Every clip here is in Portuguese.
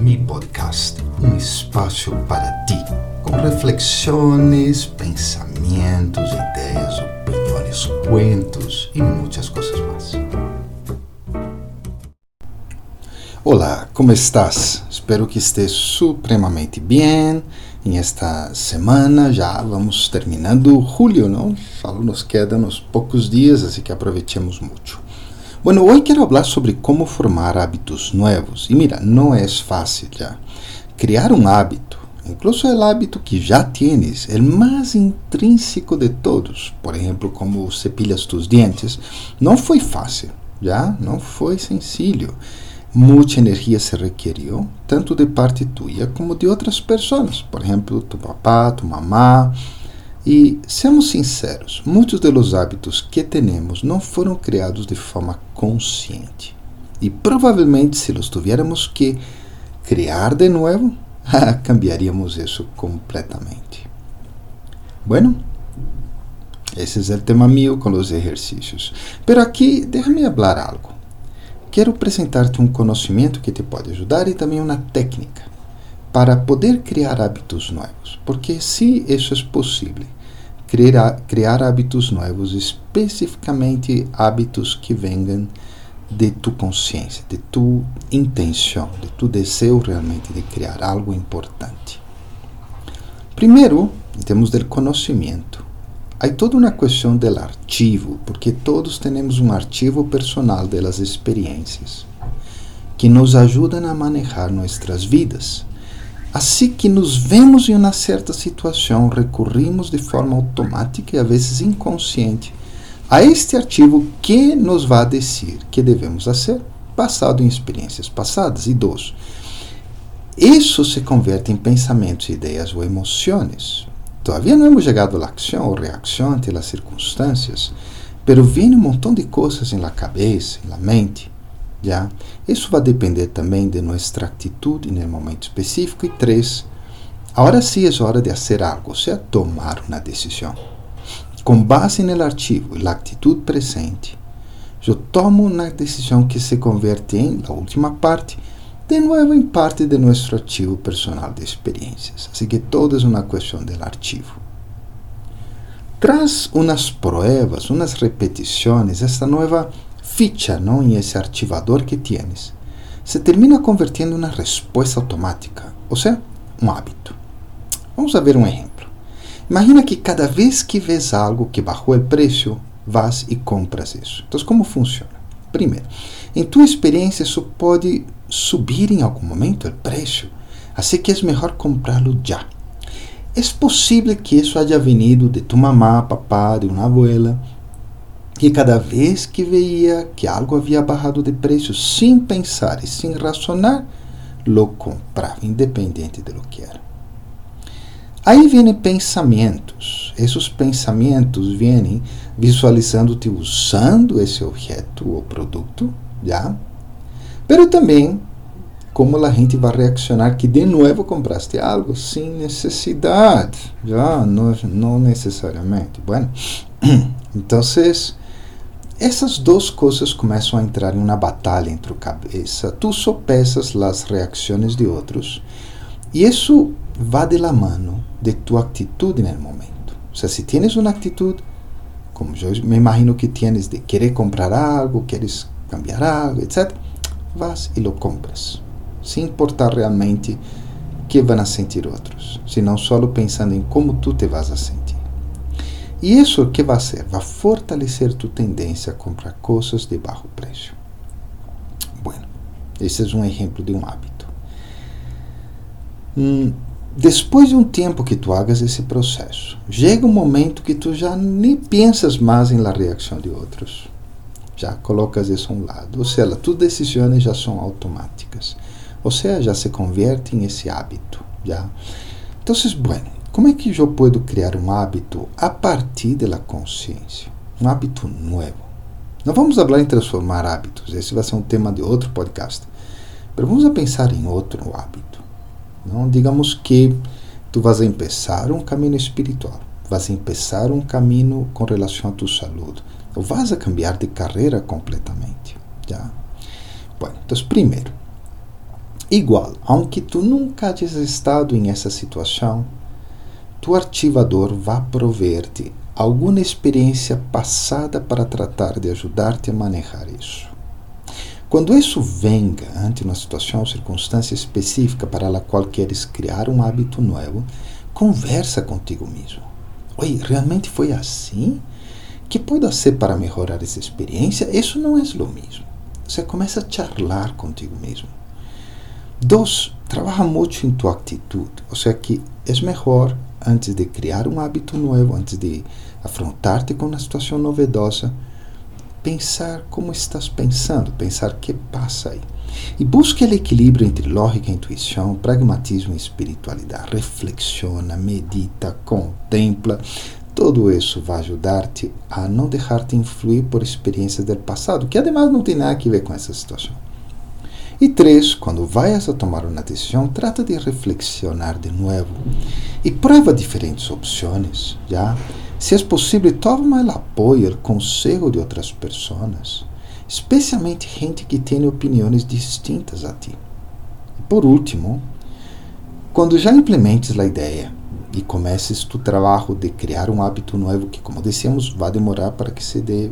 Mi Podcast, um espaço para ti, com reflexões, pensamentos, ideias, opiniões, cuentos e muitas coisas mais. Olá, como estás? Espero que estés supremamente bem. Em esta semana já vamos terminando julho, não? Só nos quedam uns poucos dias, assim que aproveitemos muito. Bueno, hoy quiero hablar sobre cómo formar hábitos nuevos. Y mira, no es fácil ya. Crear un hábito, incluso el hábito que ya tienes, el más intrínseco de todos, por ejemplo, como cepillas tus dientes, no fue fácil, ya, no fue sencillo. Mucha energía se requirió, tanto de parte tuya como de otras personas, por ejemplo, tu papá, tu mamá, e, seamos sinceros, muitos dos hábitos que temos não foram criados de forma consciente. E provavelmente, se los tuviéramos que criar de novo, cambiaríamos isso completamente. Bueno, esse é o tema mío com os exercícios. Pero aqui, déjame falar algo. Quero apresentar-te um conhecimento que te pode ajudar e também uma técnica para poder criar hábitos novos. Porque se isso é possível, criar, criar hábitos novos, especificamente hábitos que venham de tu consciência, de tu intenção, de tu desejo realmente de criar algo importante. Primeiro, em termos do conhecimento, há toda uma questão do arquivo, porque todos temos um arquivo personal das experiências que nos ajudam a manejar nossas vidas Assim que nos vemos em uma certa situação, recorrimos de forma automática e às vezes inconsciente a este arquivo que nos vai dizer que devemos fazer, basado em experiências passadas. E dois, isso se converte em pensamentos, ideias ou emoções. Todavia não hemos chegado à ação ou reação ante as circunstâncias, pero vem um montão de coisas em la cabeça, em la mente, já? Isso vai depender também de nossa atitude no momento específico. E três, agora sim é hora de fazer algo, ou seja, tomar uma decisão. Com base no arquivo e na atitude presente, eu tomo uma decisão que se converte em, na última parte, de novo em parte de nosso arquivo personal de experiências. Assim que todo é uma questão do arquivo. Tras umas pruebas, umas repetições, esta nova ficha ¿no? en ese archivador que tienes, se termina convirtiendo en una respuesta automática, o sea, un hábito. Vamos a ver un ejemplo. Imagina que cada vez que ves algo que bajó el precio, vas y compras eso. Entonces, ¿cómo funciona? Primeiro, em tua experiência, isso pode subir em algum momento o preço, assim que é melhor comprá-lo já. É possível que isso haya venido de tu mamá, papá, de uma abuela, que cada vez que veia que algo havia barrado de preço, sem pensar e sem racionar, lo comprava, independente de lo que era. Aí vêm pensamentos. Esses pensamentos vêm visualizando-te usando esse objeto ou produto, já? Pero também como a gente vai reaccionar que de novo compraste algo sem necessidade, já não, não necessariamente. Bueno, então essas duas coisas começam a entrar em uma batalha entre a cabeça. Tu sopesas as reações de outros e isso vai de la mano de tu atitude no momento. Ou seja, se tienes uma atitude, como eu me imagino que tienes de querer comprar algo, queres cambiar algo, etc., vas e lo compras, sem importar realmente que vão a sentir outros, senão só pensando em como tu te vas a sentir. E isso que vai ser? Vai fortalecer tu tendência a comprar coisas de baixo preço. Bueno, esse é um exemplo de um hábito. Hum, depois de um tempo que tu hagas esse processo, chega um momento que tu já nem pensas mais em la reação de outros. Já colocas isso a um lado. Ou seja, tuas decisões já são automáticas. Ou seja, já se converte em esse hábito. Já. Então, bueno, como é que eu posso criar um hábito a partir da consciência? Um hábito novo. Não vamos falar em transformar hábitos, esse vai ser um tema de outro podcast. Mas vamos a pensar em outro hábito. Não digamos que tu vas a começar um caminho espiritual, vas a começar um caminho com relação a tua saúde, ou vas a cambiar de carreira completamente. Já? Bueno, então, primeiro, Igual, aunque tu nunca hayas estado em essa situação, tu arquivador vai prover-te alguma experiência passada para tratar de ajudar-te a manejar isso. Quando isso venga ante uma situação ou circunstância específica para a qual queres criar um hábito novo, conversa contigo mesmo. Oi, realmente foi assim? que pode ser para melhorar essa experiência? Isso não é o mesmo. Você começa a charlar contigo mesmo. Dois, trabalha muito em tua atitude. Ou seja, que é melhor, antes de criar um hábito novo, antes de afrontar-te com uma situação novedosa, pensar como estás pensando, pensar o que passa aí. E busque o equilíbrio entre lógica, intuição, pragmatismo e espiritualidade. Reflexiona, medita, contempla, todo isso vai ajudar-te a não deixar-te influir por experiências do passado, que además não tem nada a ver com essa situação. E três, quando vayas a tomar uma decisão, trata de reflexionar de novo e prova diferentes opções, já? Se é possível, toma o apoio, o conselho de outras pessoas, especialmente gente que tem opiniões distintas a ti. Por último, quando já implementes a ideia e comeces tu trabalho de criar um hábito novo que, como dissemos, vai demorar para que se dê,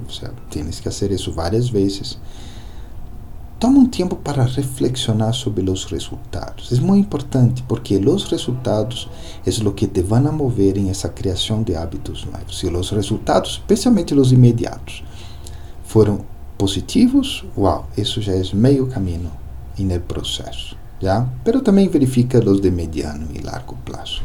tens que fazer isso várias vezes. Toma um tempo para reflexionar sobre os resultados. É muito importante porque os resultados é o que te vão mover em essa criação de hábitos novos. Se os resultados, especialmente os imediatos, foram positivos, uau, isso já é meio caminho no processo, já? Pero também verifica os de mediano e largo prazo.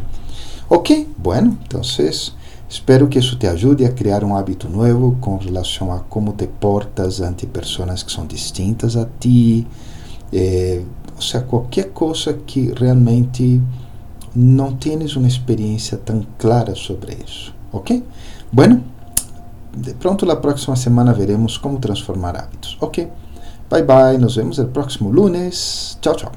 Ok, bueno, entonces espero que isso te ajude a criar um hábito novo com relação a como te portas ante pessoas que são distintas a ti, eh, ou seja, qualquer coisa que realmente não tens uma experiência tão clara sobre isso, ok? Bueno, de pronto la próxima semana veremos como transformar hábitos, ok? Bye bye, nos vemos el próximo lunes. Chao, chao.